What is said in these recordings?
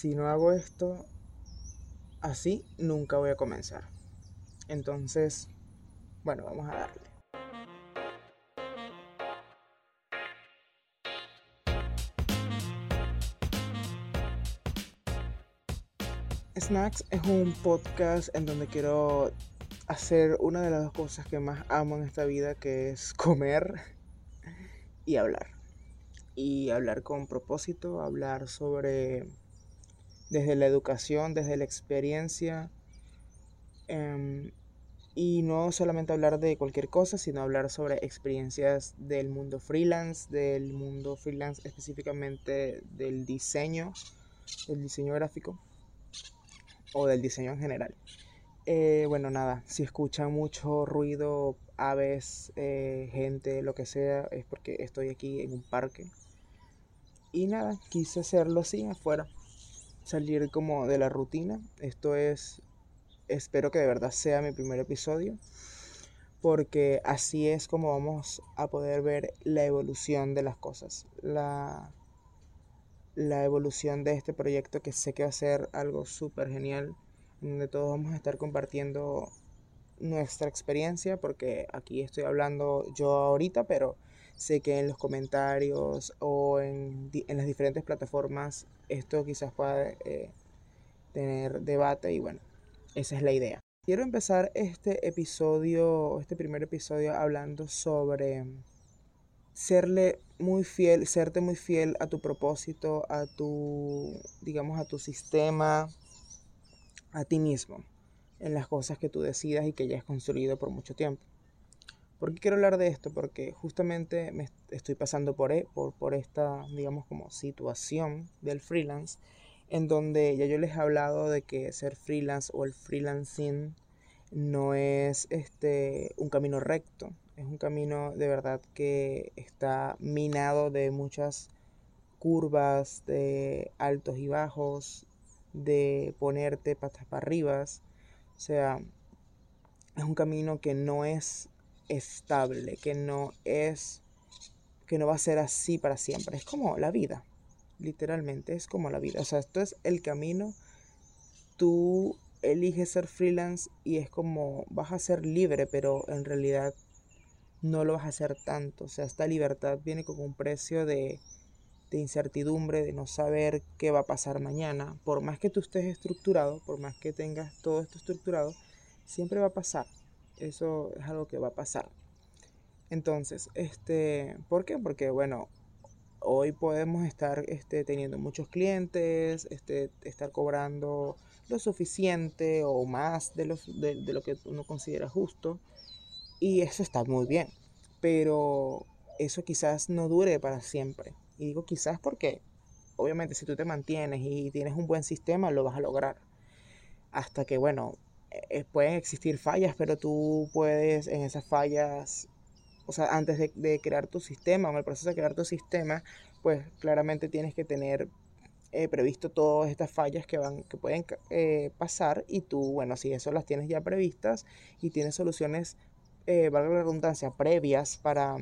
si no hago esto así, nunca voy a comenzar. Entonces, bueno, vamos a darle. Snacks es un podcast en donde quiero hacer una de las dos cosas que más amo en esta vida, que es comer y hablar. Y hablar con propósito, hablar sobre desde la educación, desde la experiencia. Em, y no solamente hablar de cualquier cosa, sino hablar sobre experiencias del mundo freelance, del mundo freelance específicamente del diseño, del diseño gráfico o del diseño en general. Eh, bueno, nada, si escuchan mucho ruido, aves, eh, gente, lo que sea, es porque estoy aquí en un parque. Y nada, quise hacerlo así afuera, salir como de la rutina. Esto es, espero que de verdad sea mi primer episodio, porque así es como vamos a poder ver la evolución de las cosas, la, la evolución de este proyecto que sé que va a ser algo súper genial donde todos vamos a estar compartiendo nuestra experiencia, porque aquí estoy hablando yo ahorita, pero sé que en los comentarios o en, las diferentes plataformas esto quizás pueda eh, tener debate y bueno, esa es la idea. Quiero empezar este episodio, este primer episodio hablando sobre serle muy fiel, serte muy fiel a tu propósito, a tu, digamos, a tu sistema, a ti mismo en las cosas que tú decidas y que ya has construido por mucho tiempo. ¿Por qué quiero hablar de esto? Porque justamente me estoy pasando por, e, por, por esta, digamos, como situación del freelance, en donde ya yo les he hablado de que ser freelance o el freelancing no es este, un camino recto, es un camino de verdad que está minado de muchas curvas, de altos y bajos, de ponerte patas para arriba. O sea, es un camino que no es estable, que no es, que no va a ser así para siempre. Es como la vida, literalmente, es como la vida. O sea, esto es el camino. Tú eliges ser freelance y es como vas a ser libre, pero en realidad no lo vas a hacer tanto. O sea, esta libertad viene con un precio de de incertidumbre, de no saber qué va a pasar mañana, por más que tú estés estructurado, por más que tengas todo esto estructurado, siempre va a pasar. Eso es algo que va a pasar. Entonces, este, ¿por qué? Porque bueno, hoy podemos estar este, teniendo muchos clientes, este, estar cobrando lo suficiente o más de, de lo que uno considera justo. Y eso está muy bien. Pero eso quizás no dure para siempre. Y digo quizás porque, obviamente, si tú te mantienes y tienes un buen sistema, lo vas a lograr. Hasta que, bueno, eh, pueden existir fallas, pero tú puedes en esas fallas, o sea, antes de, crear tu sistema o en el proceso de crear tu sistema, pues claramente tienes que tener eh, previsto todas estas fallas que van que pueden eh, pasar y tú bueno si eso las tienes ya previstas y tienes soluciones valga la redundancia previas para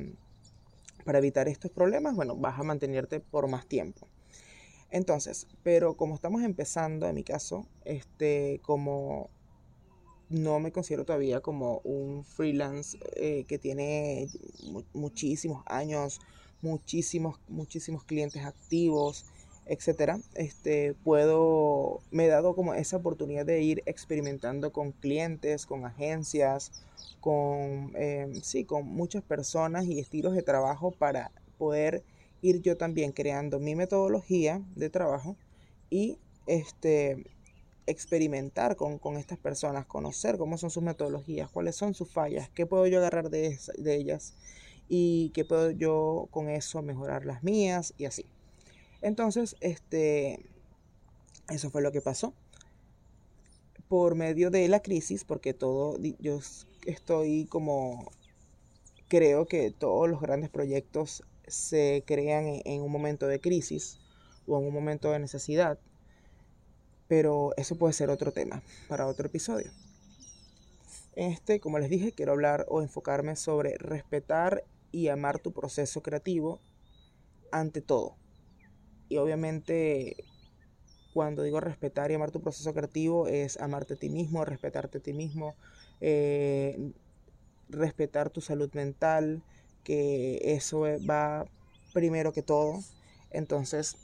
para evitar estos problemas, bueno, vas a mantenerte por más tiempo. Entonces, pero como estamos empezando, en mi caso, este, como no me considero todavía como un freelance eh, que tiene muchísimos años, muchísimos, muchísimos clientes activos, etcétera, este, puedo, me he dado como esa oportunidad de ir experimentando con clientes, con agencias, con, em, sí, con muchas personas y estilos de trabajo para poder ir yo también creando mi metodología de trabajo y este, experimentar con, estas personas, conocer cómo son sus metodologías, cuáles son sus fallas, qué puedo yo agarrar de, de ellas y qué puedo yo con eso mejorar las mías y así. Entonces, este, eso fue lo que pasó. Por medio de la crisis, porque todo, yo estoy como, creo que todos los grandes proyectos se crean en, un momento de crisis o en un momento de necesidad. Pero eso puede ser otro tema para otro episodio. Este, como les dije, quiero hablar o enfocarme sobre respetar y amar tu proceso creativo ante todo. Y obviamente cuando digo respetar y amar tu proceso creativo, es amarte a ti mismo, respetarte a ti mismo, eh, respetar tu salud mental, que eso va primero que todo. Entonces,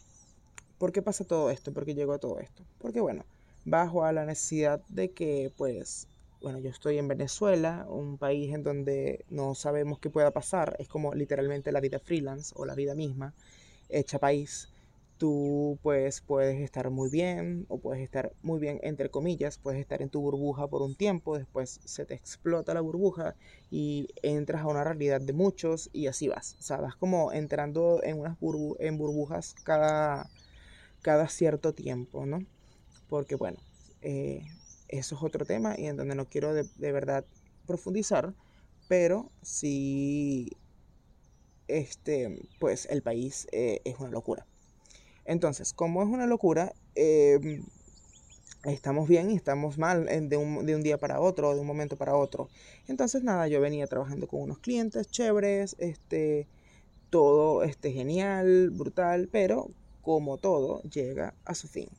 ¿por qué pasa todo esto? ¿Por qué llegó a todo esto? Porque bueno, bajo a la necesidad de que pues bueno, yo estoy en Venezuela, un país en donde no sabemos qué pueda pasar, es como literalmente la vida freelance o la vida misma, hecha país. Tú pues puedes estar muy bien o puedes estar muy bien entre comillas, puedes estar en tu burbuja por un tiempo, después se te explota la burbuja y entras a una realidad de muchos y así vas. O sea, vas como entrando en unas en burbujas cada, cada cierto tiempo, ¿no? Porque bueno, eh, eso es otro tema y en donde no quiero de, verdad profundizar, pero sí, este, pues el país eh, es una locura. Entonces, como es una locura, em, estamos bien y estamos mal de un, de un, día para otro, de un momento para otro. Entonces, nada, yo venía trabajando con unos clientes chéveres, este, todo este, genial, brutal, pero como todo, llega a su fin.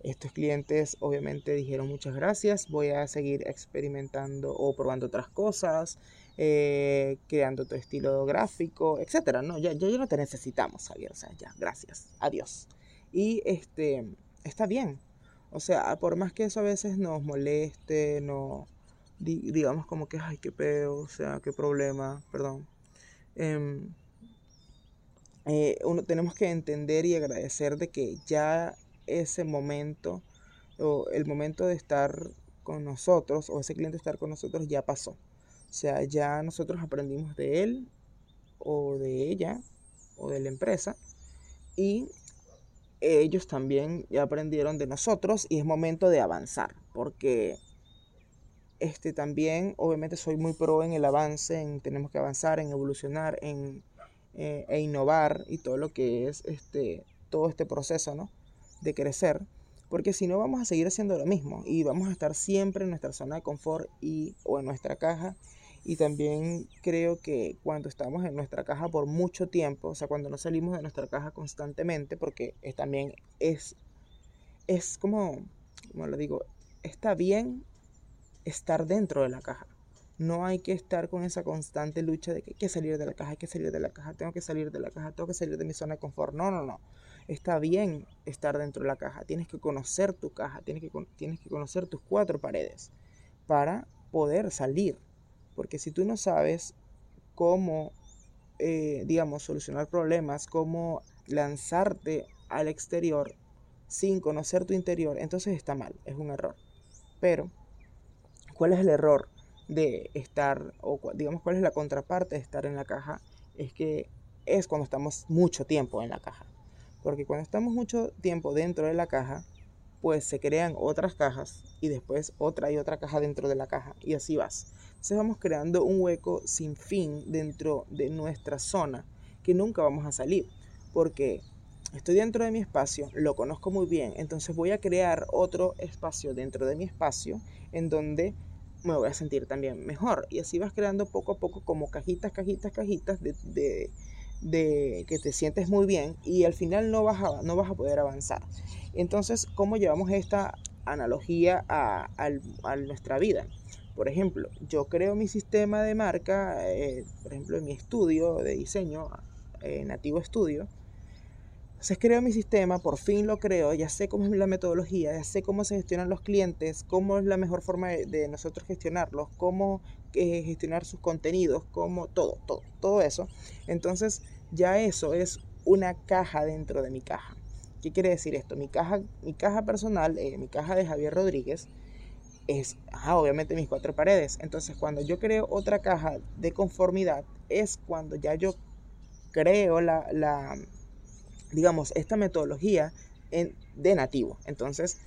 Estos clientes obviamente dijeron muchas gracias, voy a seguir experimentando o probando otras cosas, eh, creando tu estilo gráfico, etcétera. No, ya, ya, no te necesitamos, Javier, o sea, ya, gracias, adiós. Y este, está bien, o sea, por más que eso a veces nos moleste, no, digamos como que, ay, qué pedo, o sea, qué problema, perdón. Em, eh, uno, tenemos que entender y agradecer de que ya ese momento o el momento de estar con nosotros o ese cliente estar con nosotros ya pasó. O sea, ya nosotros aprendimos de él o de ella o de la empresa y ellos también ya aprendieron de nosotros y es momento de avanzar porque este también obviamente soy muy pro en el avance, en tenemos que avanzar, en evolucionar, en eh, e innovar y todo lo que es este todo este proceso, ¿no? de crecer, porque si no vamos a seguir haciendo lo mismo y vamos a estar siempre en nuestra zona de confort y, o en nuestra caja. Y también creo que cuando estamos en nuestra caja por mucho tiempo, o sea, cuando no salimos de nuestra caja constantemente, porque es, también es, es como, como lo digo, está bien estar dentro de la caja. No hay que estar con esa constante lucha de que hay que salir de la caja, hay que salir de la caja, tengo que salir de la caja, tengo que salir de mi zona de confort. No, no, no está bien estar dentro de la caja. Tienes que conocer tu caja, tienes que, tienes que conocer tus cuatro paredes para poder salir. Porque si tú no sabes cómo, eh, digamos, solucionar problemas, cómo lanzarte al exterior sin conocer tu interior, entonces está mal, es un error. Pero, ¿cuál es el error de estar, o digamos, cuál es la contraparte de estar en la caja? Es que es cuando estamos mucho tiempo en la caja. Porque cuando estamos mucho tiempo dentro de la caja, pues se crean otras cajas y después otra y otra caja dentro de la caja y así vas. Entonces vamos creando un hueco sin fin dentro de nuestra zona que nunca vamos a salir porque estoy dentro de mi espacio, lo conozco muy bien, entonces voy a crear otro espacio dentro de mi espacio en donde me voy a sentir también mejor y así vas creando poco a poco como cajitas, cajitas, cajitas de, de de que te sientes muy bien y al final no vas a, no vas a poder avanzar. Entonces, ¿cómo llevamos esta analogía a, nuestra vida? Por ejemplo, yo creo mi sistema de marca, eh, por ejemplo, en mi estudio de diseño, eh, Nativo Estudio. Entonces creo mi sistema, por fin lo creo, ya sé cómo es la metodología, ya sé cómo se gestionan los clientes, cómo es la mejor forma de, nosotros gestionarlos, cómo eh, gestionar sus contenidos, cómo todo, todo, todo eso. Entonces ya eso es una caja dentro de mi caja. ¿Qué quiere decir esto? Mi caja, mi caja personal, eh, mi caja de Javier Rodríguez, es obviamente mis cuatro paredes. Entonces cuando yo creo otra caja de conformidad, es cuando ya yo creo la, la digamos, esta metodología en, de nativo. Entonces,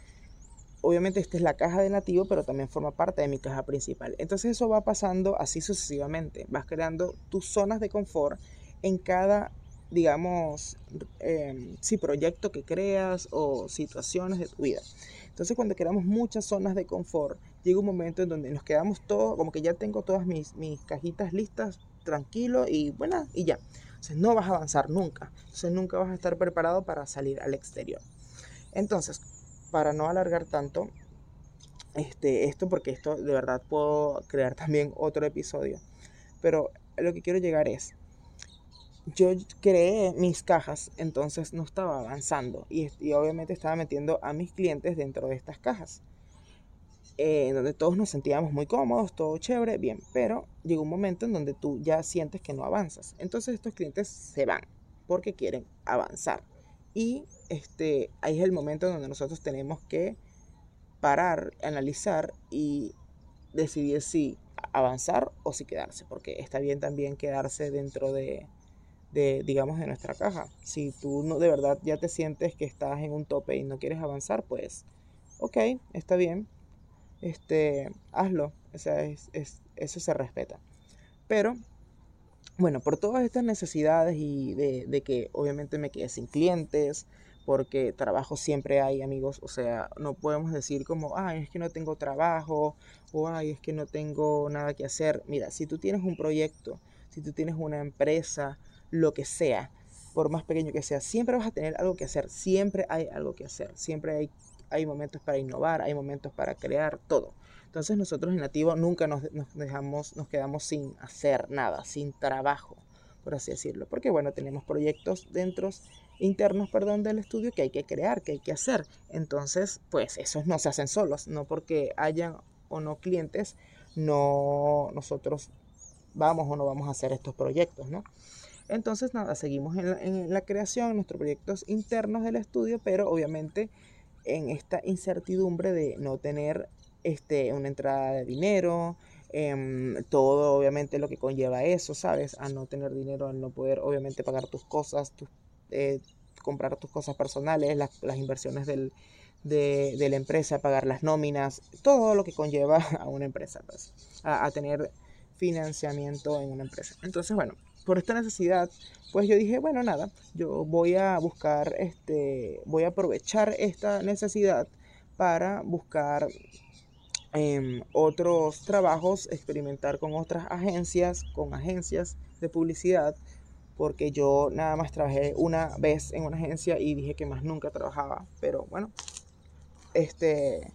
obviamente esta es la caja de nativo, pero también forma parte de mi caja principal. Entonces eso va pasando así sucesivamente. Vas creando tus zonas de confort en cada, digamos, eh, proyecto que creas o situaciones de tu vida. Entonces cuando creamos muchas zonas de confort, llega un momento en donde nos quedamos todos, como que ya tengo todas mis, mis cajitas listas, tranquilo y bueno, y ya. Entonces no vas a avanzar nunca. Entonces nunca vas a estar preparado para salir al exterior. Entonces, para no alargar tanto este, esto, porque esto de verdad puedo crear también otro episodio, pero lo que quiero llegar es, yo creé mis cajas, entonces no estaba avanzando y, y obviamente estaba metiendo a mis clientes dentro de estas cajas. Eh, en donde todos nos sentíamos muy cómodos, todo chévere, bien, pero llega un momento en donde tú ya sientes que no avanzas. Entonces estos clientes se van porque quieren avanzar. Y este, ahí es el momento donde nosotros tenemos que parar, analizar y decidir si avanzar o si quedarse, porque está bien también quedarse dentro de, de, digamos, de nuestra caja. Si tú no, de verdad ya te sientes que estás en un tope y no quieres avanzar, pues, ok, está bien, este, hazlo, o sea, es, eso se respeta. Pero, bueno, por todas estas necesidades y de, de que obviamente me quedé sin clientes, porque trabajo siempre hay, amigos. O sea, no podemos decir como, ay, es que no tengo trabajo o ay, es que no tengo nada que hacer. Mira, si tú tienes un proyecto, si tú tienes una empresa, lo que sea, por más pequeño que sea, siempre vas a tener algo que hacer. Siempre hay algo que hacer. Siempre hay, hay momentos para innovar, hay momentos para crear, todo. Entonces nosotros en Nativo nunca nos, dejamos, nos quedamos sin hacer nada, sin trabajo, por así decirlo. Porque bueno, tenemos proyectos dentro internos, perdón, del estudio que hay que crear, que hay que hacer. Entonces, pues esos no se hacen solos, no porque hayan o no clientes, no nosotros vamos o no vamos a hacer estos proyectos, ¿no? Entonces, nada, seguimos en la, en la creación, nuestros proyectos internos del estudio, pero obviamente en esta incertidumbre de no tener este, una entrada de dinero, em, todo obviamente lo que conlleva eso, ¿sabes? A no tener dinero, al no poder obviamente pagar tus cosas, tus eh, comprar tus cosas personales, las, las inversiones del, de, de, la empresa, pagar las nóminas, todo lo que conlleva a una empresa, pues, a, a, tener financiamiento en una empresa. Entonces, bueno, por esta necesidad, pues yo dije, bueno, nada, yo voy a buscar, este, voy a aprovechar esta necesidad para buscar eh, otros trabajos, experimentar con otras agencias, con agencias de publicidad porque yo nada más trabajé una vez en una agencia y dije que más nunca trabajaba, pero bueno, este,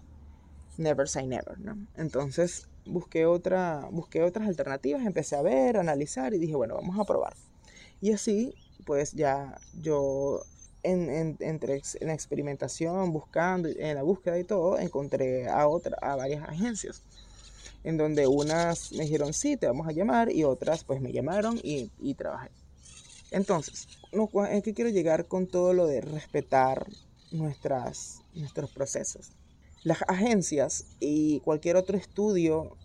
never say never, ¿no? Entonces busqué, otra, busqué otras alternativas, empecé a ver, analizar y dije, bueno, vamos a probar. Y así, pues ya yo en, en, entre en experimentación, buscando, en la búsqueda y todo, encontré a, otra, a varias agencias en donde unas me dijeron sí, te vamos a llamar y otras pues me llamaron y, y trabajé. Entonces, ¿en qué quiero llegar con todo lo de respetar nuestras, nuestros procesos? Las agencias y cualquier otro estudio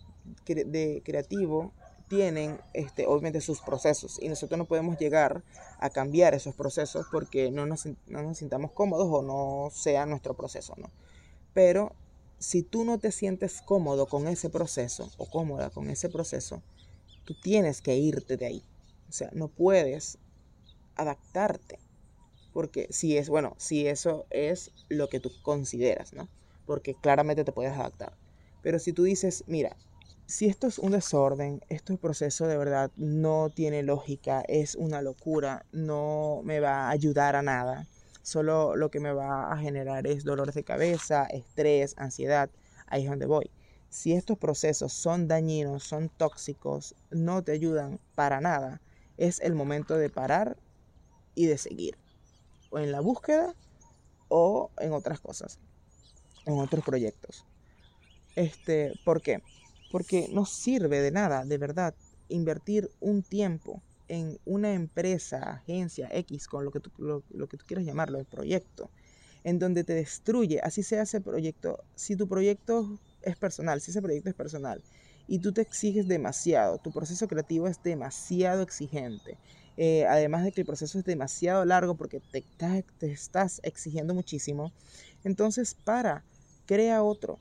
de creativo tienen este, obviamente sus procesos y nosotros no podemos llegar a cambiar esos procesos porque no nos, no nos sintamos cómodos o no sea nuestro proceso, ¿no? Pero si tú no te sientes cómodo con ese proceso o cómoda con ese proceso, tú tienes que irte de ahí. O sea, no puedes adaptarte. Porque si es, bueno, si eso es lo que tú consideras, ¿no? Porque claramente te puedes adaptar. Pero si tú dices, mira, si esto es un desorden, este proceso de verdad no tiene lógica, es una locura, no me va a ayudar a nada, solo lo que me va a generar es dolores de cabeza, estrés, ansiedad, ahí es donde voy. Si estos procesos son dañinos, son tóxicos, no te ayudan para nada, es el momento de parar y de seguir. O en la búsqueda o en otras cosas, en otros proyectos. Este, ¿Por qué? Porque no sirve de nada, de verdad, invertir un tiempo en una empresa, agencia X, con lo que tú, lo, lo que tú quieras llamarlo, el proyecto, en donde te destruye, así sea ese proyecto, si tu proyecto es personal, si ese proyecto es personal, y tú te exiges demasiado, tu proceso creativo es demasiado exigente, eh, además de que el proceso es demasiado largo porque te, te estás exigiendo muchísimo, entonces para, crea otro,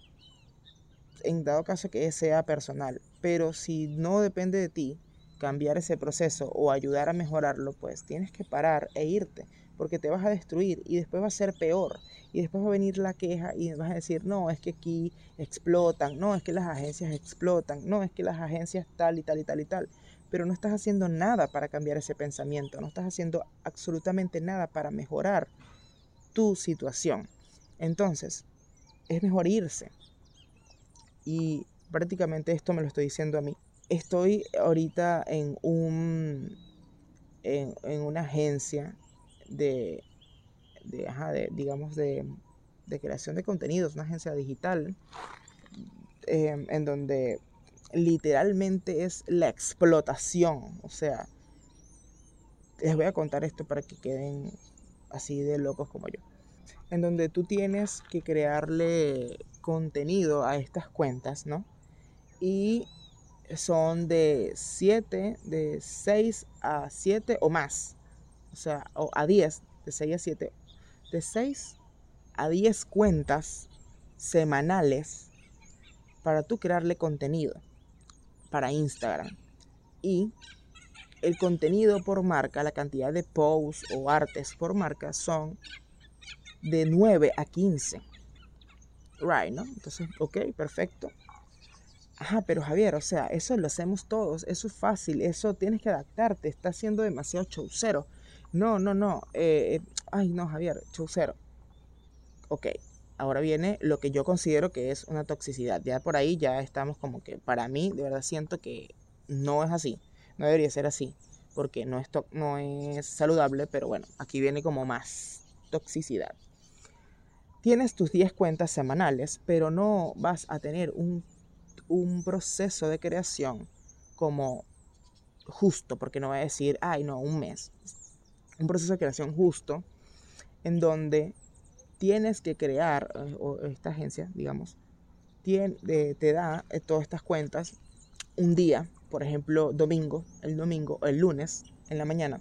en dado caso que sea personal, pero si no depende de ti cambiar ese proceso o ayudar a mejorarlo, pues tienes que parar e irte, porque te vas a destruir y después va a ser peor. Y después va a venir la queja y vas a decir, no, es que aquí explotan, no, es que las agencias explotan, no, es que las agencias tal y tal y tal y tal pero no estás haciendo nada para cambiar ese pensamiento, no estás haciendo absolutamente nada para mejorar tu situación. Entonces, es mejor irse. Y prácticamente esto me lo estoy diciendo a mí. Estoy ahorita en un en, una agencia de, de, digamos, de, creación de contenidos, una agencia digital, em, en donde literalmente es la explotación. O sea, les voy a contar esto para que queden así de locos como yo. En donde tú tienes que crearle contenido a estas cuentas, ¿no? Y son de 7, de 6 a 7 o más. O sea, o a 10, de 6 a 7. De 6 a 10 cuentas semanales para tú crearle contenido para Instagram. Y el contenido por marca, la cantidad de posts o artes por marca son de 9 a 15. Right, ¿no? Entonces, ok, perfecto. Ajá, pero Javier, o sea, eso lo hacemos todos, eso es fácil, eso tienes que adaptarte, está siendo demasiado chaucero. No, no, no, eh, eh, ay no, Javier, chaucero. Ok, ahora viene lo que yo considero que es una toxicidad. Ya por ahí ya estamos como que, para mí, de verdad siento que no es así, no debería ser así, porque no es, no es saludable, pero bueno, aquí viene como más toxicidad. Tienes tus 10 cuentas semanales, pero no vas a tener un un proceso de creación como justo, porque no voy a decir, ay, no, un mes. Un proceso de creación justo en donde tienes que crear, eh, o esta agencia, digamos, te da eh, todas estas cuentas un día, por ejemplo, domingo, el domingo el lunes en la mañana,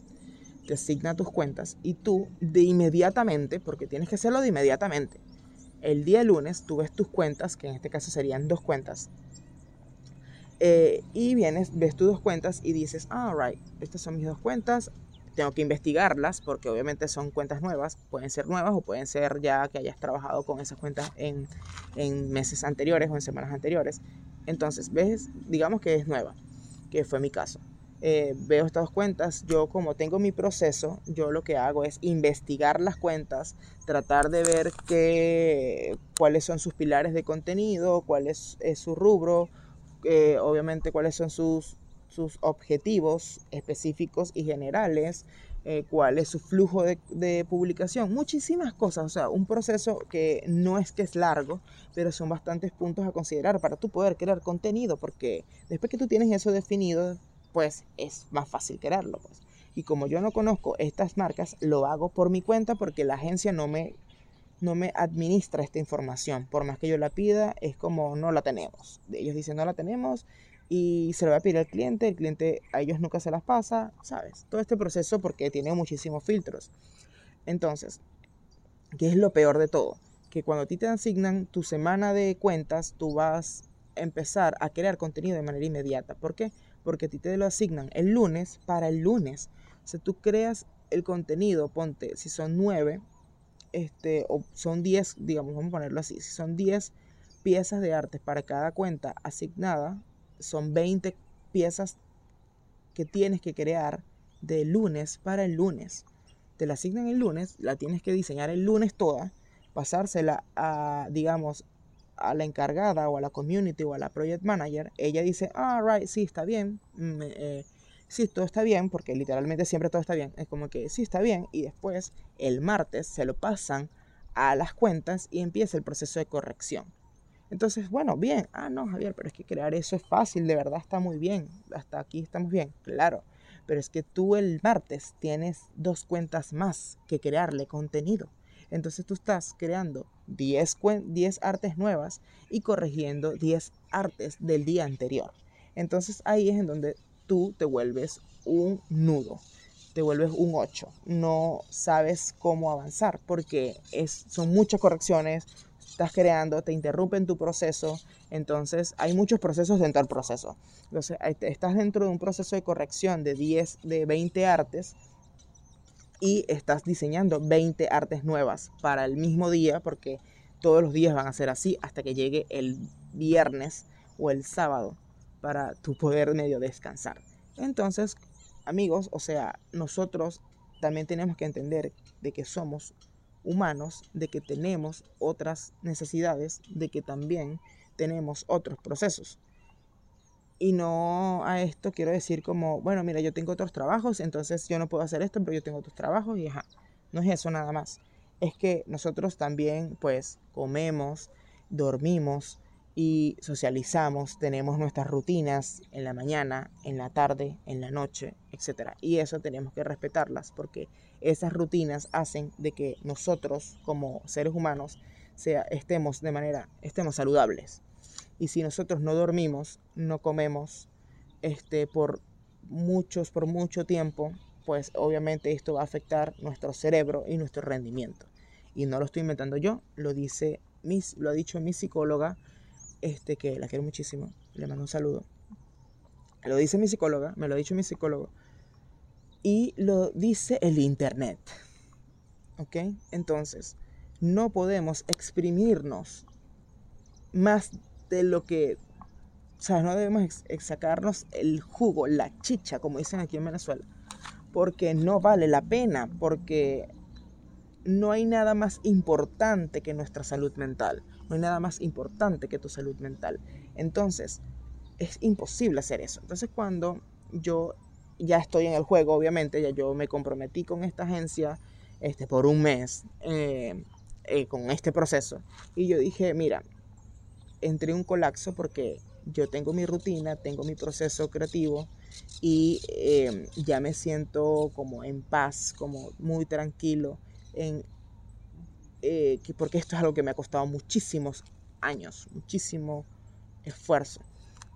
te asigna tus cuentas y tú de inmediatamente, porque tienes que hacerlo de inmediatamente, el día lunes tú ves tus cuentas, que en este caso serían dos cuentas, eh, y vienes, ves tus dos cuentas y dices, ah, right, estas son mis dos cuentas, tengo que investigarlas porque obviamente son cuentas nuevas, pueden ser nuevas o pueden ser ya que hayas trabajado con esas cuentas en, en meses anteriores o en semanas anteriores. Entonces, ves, digamos que es nueva, que fue mi caso. Eh, veo estas cuentas, yo como tengo mi proceso, yo lo que hago es investigar las cuentas, tratar de ver qué, cuáles son sus pilares de contenido, cuál es su rubro, eh, obviamente cuáles son sus, sus objetivos específicos y generales, eh, cuál es su flujo de, publicación, muchísimas cosas, o sea, un proceso que no es que es largo, pero son bastantes puntos a considerar para tú poder crear contenido, porque después que tú tienes eso definido, pues es más fácil crearlo. Pues. Y como yo no conozco estas marcas, lo hago por mi cuenta porque la agencia no me no me administra esta información. Por más que yo la pida, es como no la tenemos. Ellos dicen no la tenemos y se lo va a pedir al cliente, el cliente a ellos nunca se las pasa, ¿sabes? Todo este proceso porque tiene muchísimos filtros. Entonces, ¿qué es lo peor de todo? Que cuando a ti te asignan tu semana de cuentas, tú vas a empezar a crear contenido de manera inmediata. ¿Por qué? Porque a ti te lo asignan el lunes para el lunes. O sea, tú creas el contenido, ponte, si son nueve, este, o son 10, digamos, vamos a ponerlo así, si son 10 piezas de arte para cada cuenta asignada, son 20 piezas que tienes que crear de lunes para el lunes. Te la asignan el lunes, la tienes que diseñar el lunes toda, pasársela a, digamos, a la encargada o a la community o a la project manager. Ella dice, ah, right, sí, está bien. Eh, sí, todo está bien, porque literalmente siempre todo está bien, es como que sí está bien, y después el martes se lo pasan a las cuentas y empieza el proceso de corrección. Entonces, bueno, bien, ah, no, Javier, pero es que crear eso es fácil, de verdad está muy bien, hasta aquí estamos bien, claro, pero es que tú el martes tienes dos cuentas más que crearle contenido. Entonces tú estás creando 10, 10 artes nuevas y corrigiendo 10 artes del día anterior. Entonces ahí es en donde tú te vuelves un nudo, te vuelves un 8. No sabes cómo avanzar porque es, son muchas correcciones, estás creando, te interrumpen tu proceso, entonces hay muchos procesos dentro del proceso. Entonces estás dentro de un proceso de corrección de 10, de 20 artes y estás diseñando 20 artes nuevas para el mismo día porque todos los días van a ser así hasta que llegue el viernes o el sábado para tu poder medio descansar. Entonces, amigos, o sea, nosotros también tenemos que entender de que somos humanos de que tenemos otras necesidades, de que también tenemos otros procesos. Y no a esto quiero decir como, bueno, mira, yo tengo otros trabajos, entonces yo no puedo hacer esto, pero yo tengo otros trabajos y ajá. No es eso nada más. Es que nosotros también pues comemos, dormimos y socializamos, tenemos nuestras rutinas en la mañana, en la tarde, en la noche, etc. Y eso tenemos que respetarlas porque esas rutinas hacen de que nosotros como seres humanos sea, estemos de manera, estemos saludables. Y si nosotros no dormimos, no comemos este, por muchos, por mucho tiempo, pues obviamente esto va a afectar nuestro cerebro y nuestro rendimiento. Y no lo estoy inventando yo, lo dice mis, lo ha dicho mi psicóloga, este, que la quiero muchísimo, le mando un saludo. Lo dice mi psicóloga, me lo ha dicho mi psicólogo, y lo dice el Internet. ¿Ok? Entonces, no podemos exprimirnos más de lo que, o sea, no debemos sacarnos el jugo, la chicha, como dicen aquí en Venezuela, porque no vale la pena, porque no hay nada más importante que nuestra salud mental, no hay nada más importante que tu salud mental. Entonces, es imposible hacer eso. Entonces, cuando yo ya estoy en el juego, obviamente, ya yo me comprometí con esta agencia este, por un mes eh, eh, con este proceso. Y yo dije, mira, entré en un colapso porque yo tengo mi rutina, tengo mi proceso creativo y eh, ya me siento como en paz, como muy tranquilo, en, porque esto es algo que me ha costado muchísimos años, muchísimo esfuerzo.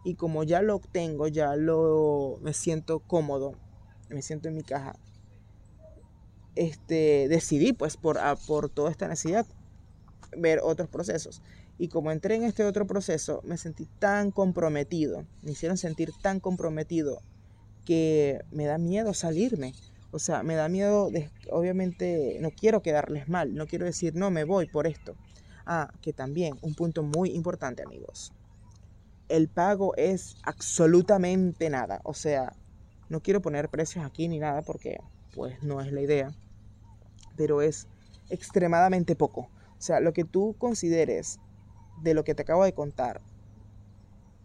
Y como ya lo obtengo, ya lo me siento cómodo, me siento en mi caja, este, decidí pues por, por toda esta necesidad ver otros procesos. Y como entré en este otro proceso, me sentí tan comprometido, me hicieron sentir tan comprometido que me da miedo salirme. O sea, me da miedo, de, obviamente no quiero quedarles mal, no quiero decir no me voy por esto. Ah, que también un punto muy importante amigos el pago es absolutamente nada. O sea, no quiero poner precios aquí ni nada porque pues no es la idea. Pero es extremadamente poco. O sea, lo que tú consideres de lo que te acabo de contar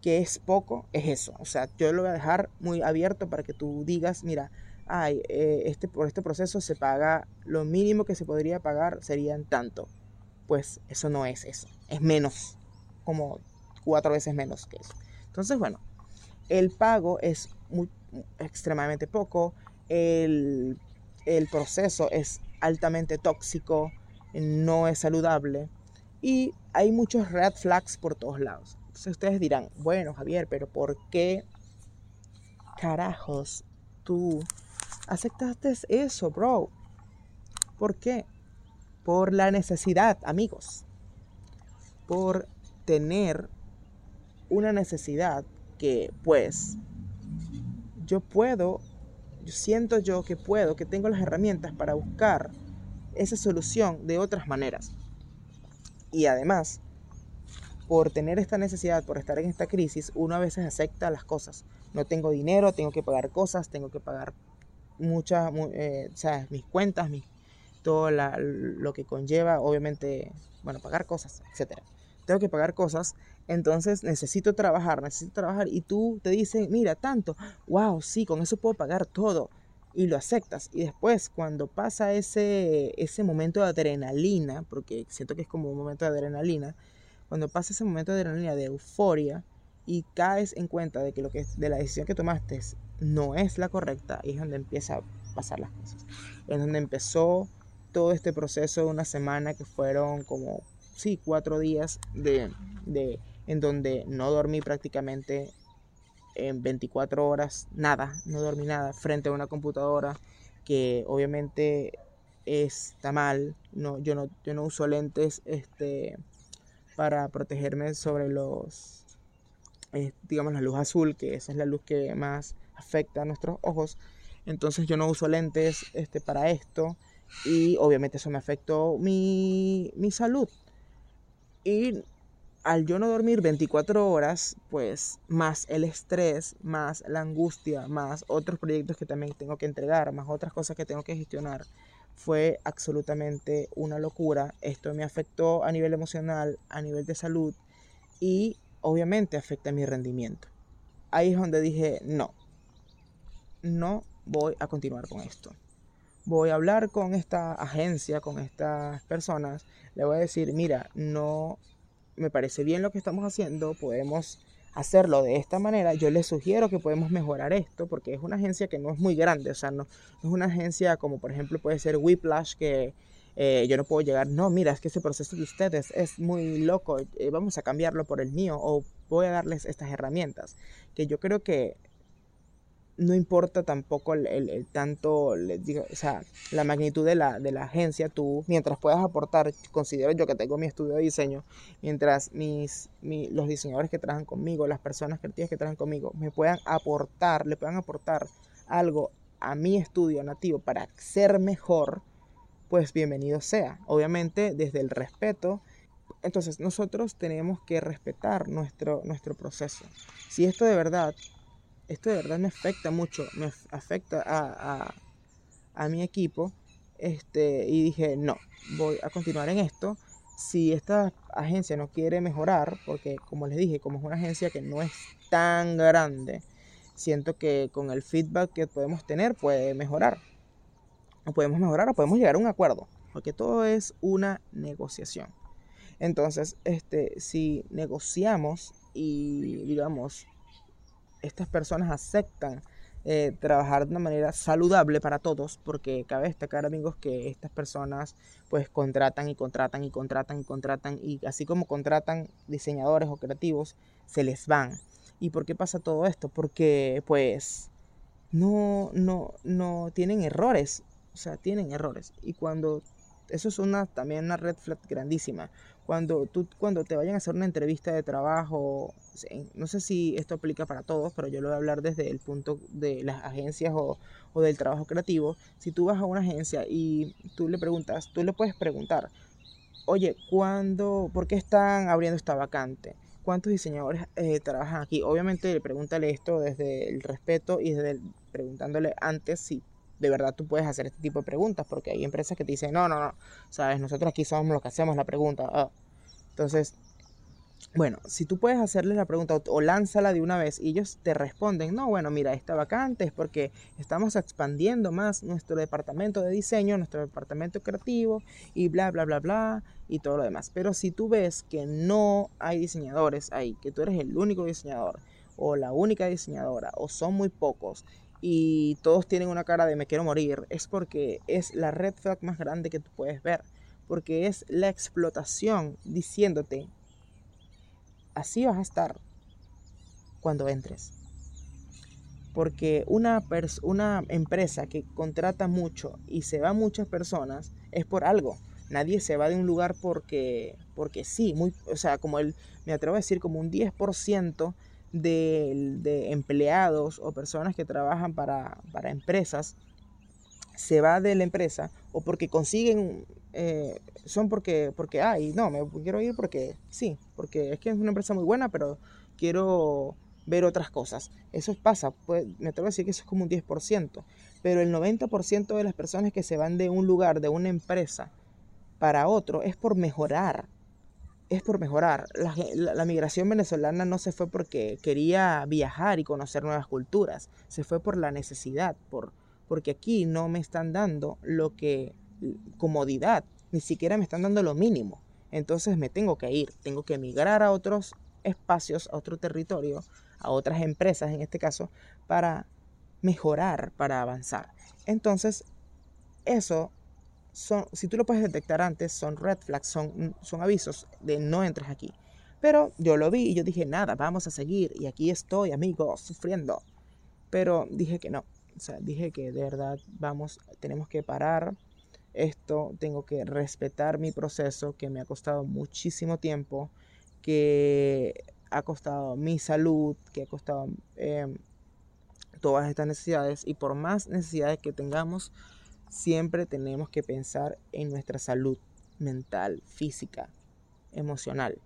que es poco, es eso. O sea, yo lo voy a dejar muy abierto para que tú digas, mira, ay, eh, este, por este proceso se paga, lo mínimo que se podría pagar serían tanto. Pues eso no es eso, es menos, como cuatro veces menos que eso. Entonces, bueno, el pago es muy, extremadamente poco, el, el proceso es altamente tóxico, no es saludable y hay muchos red flags por todos lados. Entonces ustedes dirán, bueno Javier, pero ¿por qué carajos tú aceptaste eso, bro? ¿Por qué? Por la necesidad, amigos. Por tener una necesidad que pues yo puedo, yo siento yo que puedo, que tengo las herramientas para buscar esa solución de otras maneras. Y además, por tener esta necesidad, por estar en esta crisis, uno a veces acepta las cosas. No tengo dinero, tengo que pagar cosas, tengo que pagar muchas, eh, mis cuentas, todo lo que conlleva, obviamente, bueno, pagar cosas, etcétera tengo que pagar cosas, entonces necesito trabajar, necesito trabajar y tú te dices, mira, tanto, wow, sí, con eso puedo pagar todo y lo aceptas. Y después cuando pasa ese, ese momento de adrenalina, porque siento que es como un momento de adrenalina, cuando pasa ese momento de adrenalina, de euforia, y caes en cuenta de que lo que de la decisión que tomaste no es la correcta, y es donde empieza a pasar las cosas. Es donde empezó todo este proceso de una semana que fueron como sí, cuatro días de, de, en donde no dormí prácticamente en 24 horas, nada, no dormí nada, frente a una computadora que obviamente está mal, no, yo, no, yo no uso lentes este, para protegerme sobre los, eh, digamos, la luz azul, que esa es la luz que más afecta a nuestros ojos, entonces yo no uso lentes este, para esto y obviamente eso me afectó mi, mi salud. Y al yo no dormir 24 horas, pues más el estrés, más la angustia, más otros proyectos que también tengo que entregar, más otras cosas que tengo que gestionar, fue absolutamente una locura. Esto me afectó a nivel emocional, a nivel de salud y obviamente afecta mi rendimiento. Ahí es donde dije, no, no voy a continuar con esto. Voy a hablar con esta agencia, con estas personas. Le voy a decir, mira, no me parece bien lo que estamos haciendo, podemos hacerlo de esta manera, yo les sugiero que podemos mejorar esto porque es una agencia que no es muy grande, o sea, no, es una agencia como por ejemplo puede ser Whiplash que eh, yo no puedo llegar, no, mira, es que ese proceso de ustedes es muy loco, eh, vamos a cambiarlo por el mío o voy a darles estas herramientas, que yo creo que no importa tampoco el, tanto, digo, o sea, la magnitud de la, de la, agencia, tú, mientras puedas aportar, considero yo que tengo mi estudio de diseño, mientras mis, los diseñadores que trabajan conmigo, las personas creativas que trabajan conmigo, me puedan aportar, le puedan aportar algo a mi estudio nativo para ser mejor, pues bienvenido sea. Obviamente desde el respeto. Entonces nosotros tenemos que respetar nuestro, nuestro proceso. Si esto de verdad esto de verdad me afecta mucho, me afecta a, a, mi equipo. Este, y dije, no, voy a continuar en esto. Si esta agencia no quiere mejorar, porque como les dije, como es una agencia que no es tan grande, siento que con el feedback que podemos tener puede mejorar. O podemos mejorar o podemos llegar a un acuerdo, porque todo es una negociación. Entonces, este, si negociamos y digamos estas personas aceptan eh, trabajar de una manera saludable para todos, porque cabe destacar amigos que estas personas pues contratan y contratan y contratan y contratan y así como contratan diseñadores o creativos, se les van. ¿Y por qué pasa todo esto? Porque pues no, no, no tienen errores, o sea, tienen errores. Y cuando eso es una, también una red flag grandísima. Cuando, tú, cuando te vayan a hacer una entrevista de trabajo, no sé si esto aplica para todos, pero yo lo voy a hablar desde el punto de las agencias o, o del trabajo creativo. Si tú vas a una agencia y tú le preguntas, tú le puedes preguntar, oye, ¿cuándo, por qué están abriendo esta vacante? ¿Cuántos diseñadores eh, trabajan aquí? Obviamente pregúntale esto desde el respeto y desde preguntándole antes si de verdad tú puedes hacer este tipo de preguntas, porque hay empresas que te dicen, no, no, no, sabes, nosotros aquí somos los que hacemos la pregunta. Ah. Entonces, bueno, si tú puedes hacerles la pregunta o, lánzala de una vez y ellos te responden, no, bueno, mira, está vacante es porque estamos expandiendo más nuestro departamento de diseño, nuestro departamento creativo y bla, bla, bla, bla y todo lo demás. Pero si tú ves que no hay diseñadores ahí, que tú eres el único diseñador o la única diseñadora o son muy pocos y todos tienen una cara de me quiero morir, es porque es la red flag más grande que tú puedes ver. Porque es la explotación diciéndote, así vas a estar cuando entres. Porque una, una empresa que contrata mucho y se va muchas personas es por algo. Nadie se va de un lugar porque, porque sí, muy, o sea, como el, me atrevo a decir, como un 10% de, empleados o personas que trabajan para, empresas se va de la empresa o porque consiguen, eh, son porque, porque, ay, no, me quiero ir porque sí, porque es que es una empresa muy buena, pero quiero ver otras cosas. Eso pasa, pues, me atrevo a decir que eso es como un 10%, pero el 90% de las personas que se van de un lugar, de una empresa, para otro, es por mejorar, es por mejorar. La, migración venezolana no se fue porque quería viajar y conocer nuevas culturas, se fue por la necesidad, por, porque aquí no me están dando lo que comodidad, ni siquiera me están dando lo mínimo. Entonces me tengo que ir, tengo que emigrar a otros espacios, a otro territorio, a otras empresas en este caso, para mejorar, para avanzar. Entonces, eso son, si tú lo puedes detectar antes, son red flags, son, son avisos de no entres aquí. Pero yo lo vi y yo dije, nada, vamos a seguir. Y aquí estoy, amigos, sufriendo. Pero dije que no. O sea, dije que de verdad vamos, tenemos que parar esto, tengo que respetar mi proceso que me ha costado muchísimo tiempo, que ha costado mi salud, que ha costado em, todas estas necesidades. Y por más necesidades que tengamos, siempre tenemos que pensar en nuestra salud mental, física, emocional.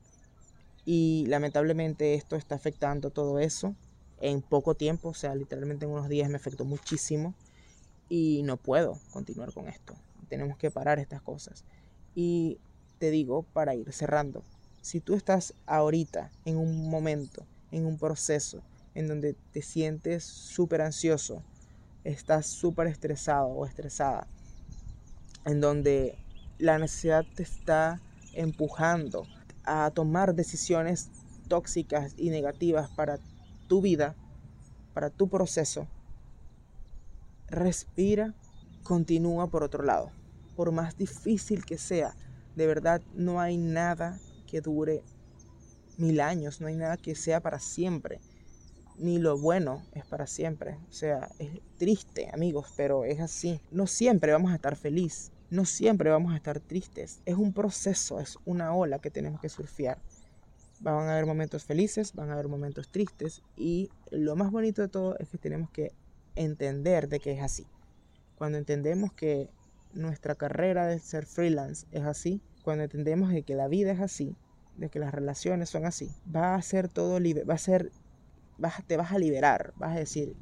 Y lamentablemente esto está afectando todo eso en poco tiempo, o sea, literalmente en unos días me afectó muchísimo y no puedo continuar con esto. tenemos que parar estas cosas. Y te digo, para ir cerrando, si tú estás ahorita en un momento, en un proceso, en donde te sientes súper ansioso, estás súper estresado o estresada, en donde la necesidad te está empujando a tomar decisiones tóxicas y negativas para tu vida, para tu proceso, respira, continúa por otro lado. Por más difícil que sea, de verdad no hay nada que dure mil años, no hay nada que sea para siempre. Ni lo bueno es para siempre. O sea, es triste, amigos, pero es así. No siempre vamos a estar felices. No siempre vamos a estar tristes. Es un proceso, es una ola que tenemos que surfear. Van a haber momentos felices, van a haber momentos tristes y lo más bonito de todo es que tenemos que entender de que es así. Cuando entendemos que nuestra carrera de ser freelance es así, cuando entendemos de que la vida es así, de que las relaciones son así, va a ser todo libre, va a ser, vas, te vas a liberar, vas a decir,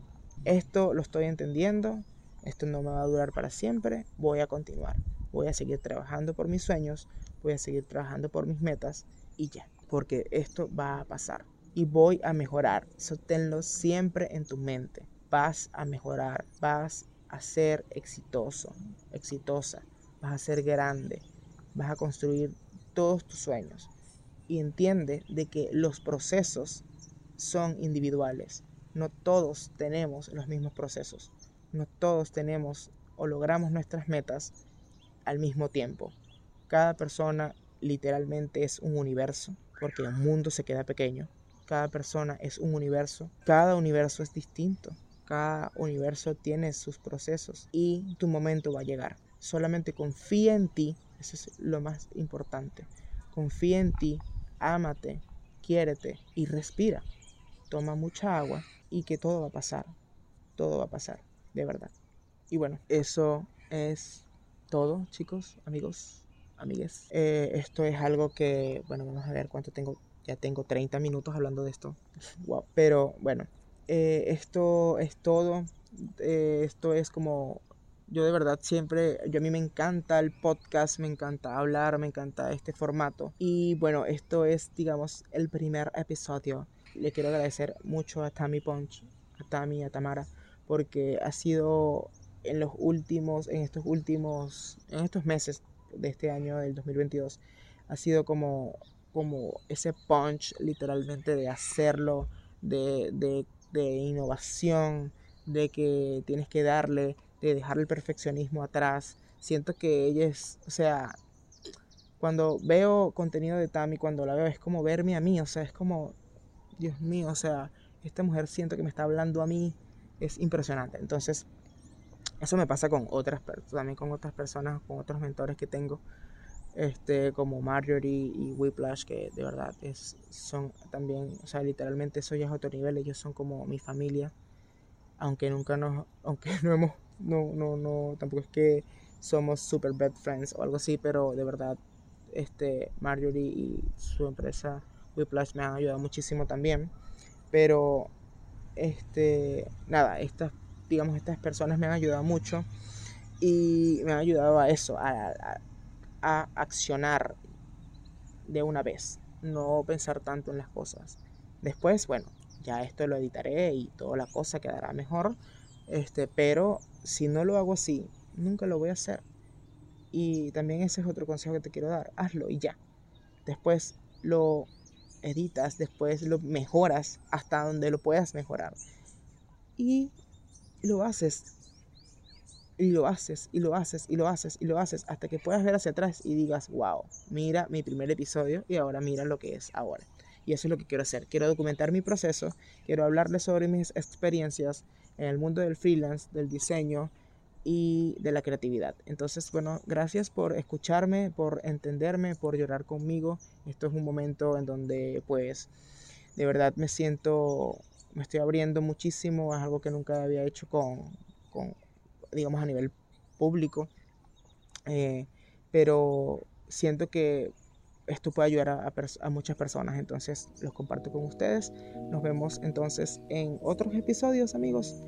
esto lo estoy entendiendo, esto no me va a durar para siempre, voy a continuar, voy a seguir trabajando por mis sueños, voy a seguir trabajando por mis metas y ya, porque esto va a pasar y voy a mejorar, eso tenlo siempre en tu mente, vas a mejorar, vas a ser exitoso, exitosa, vas a ser grande, vas a construir todos tus sueños. Y entiende de que los procesos son individuales. No todos tenemos los mismos procesos. No todos tenemos o logramos nuestras metas al mismo tiempo. Cada persona literalmente es un universo, porque el mundo se queda pequeño. Cada persona es un universo. Cada universo es distinto. Cada universo tiene sus procesos y tu momento va a llegar. Solamente confía en ti. Eso es lo más importante. Confía en ti, ámate, quiérete y respira. Toma mucha agua y que todo va a pasar. Todo va a pasar, de verdad. Y bueno, eso es todo, chicos, amigos, amigues. Eh, esto es algo que, bueno, vamos a ver cuánto tengo. Ya tengo 30 minutos hablando de esto. Wow. Pero bueno, eh, esto es todo. Eh, esto es como yo de verdad siempre, yo a mí me encanta el podcast, me encanta hablar, me encanta este formato. Y bueno, esto es, digamos, el primer episodio. Le quiero agradecer mucho a Tammy Punch, a Tammy, a Tamara, porque ha sido en los últimos, en estos últimos, en estos meses de este año del 2022, ha sido como, como ese punch literalmente de hacerlo, de, de de innovación, de que tienes que darle, de dejar el perfeccionismo atrás. Siento que ella es, o sea, cuando veo contenido de Tami, cuando la veo, es como verme a mí, o sea, es como, Dios mío, o sea, esta mujer siento que me está hablando a mí, es impresionante. Entonces, eso me pasa con otras, también con otras personas, con otros mentores que tengo este, como Marjorie y Whiplash, que de verdad es, son también, o sea, literalmente eso ya es otro nivel, ellos son como mi familia, aunque nunca nos, aunque no hemos, no, no, no, tampoco es que somos super bad friends o algo así, pero de verdad, este, Marjorie y su empresa Whiplash me han ayudado muchísimo también, pero, este, nada, estas, digamos, estas personas me han ayudado mucho y me han ayudado a eso, a a accionar de una vez, no pensar tanto en las cosas. Después, bueno, ya esto lo editaré y toda la cosa quedará mejor, este, pero si no lo hago así, nunca lo voy a hacer. Y también ese es otro consejo que te quiero dar, hazlo y ya. Después lo editas, después lo mejoras hasta donde lo puedas mejorar. Y lo haces y lo haces, y lo haces, y lo haces, y lo haces, hasta que puedas ver hacia atrás y digas, wow, mira mi primer episodio y ahora mira lo que es ahora. Y eso es lo que quiero hacer. Quiero documentar mi proceso, quiero hablarles sobre mis experiencias en el mundo del freelance, del diseño y de la creatividad. Entonces, bueno, gracias por escucharme, por entenderme, por llorar conmigo. Esto es un momento en donde pues de verdad me siento, me estoy abriendo muchísimo, es algo que nunca había hecho con, con digamos, a nivel público. Eh, pero siento que esto puede ayudar a, a, muchas personas, entonces los comparto con ustedes. Nos vemos entonces en otros episodios, amigos.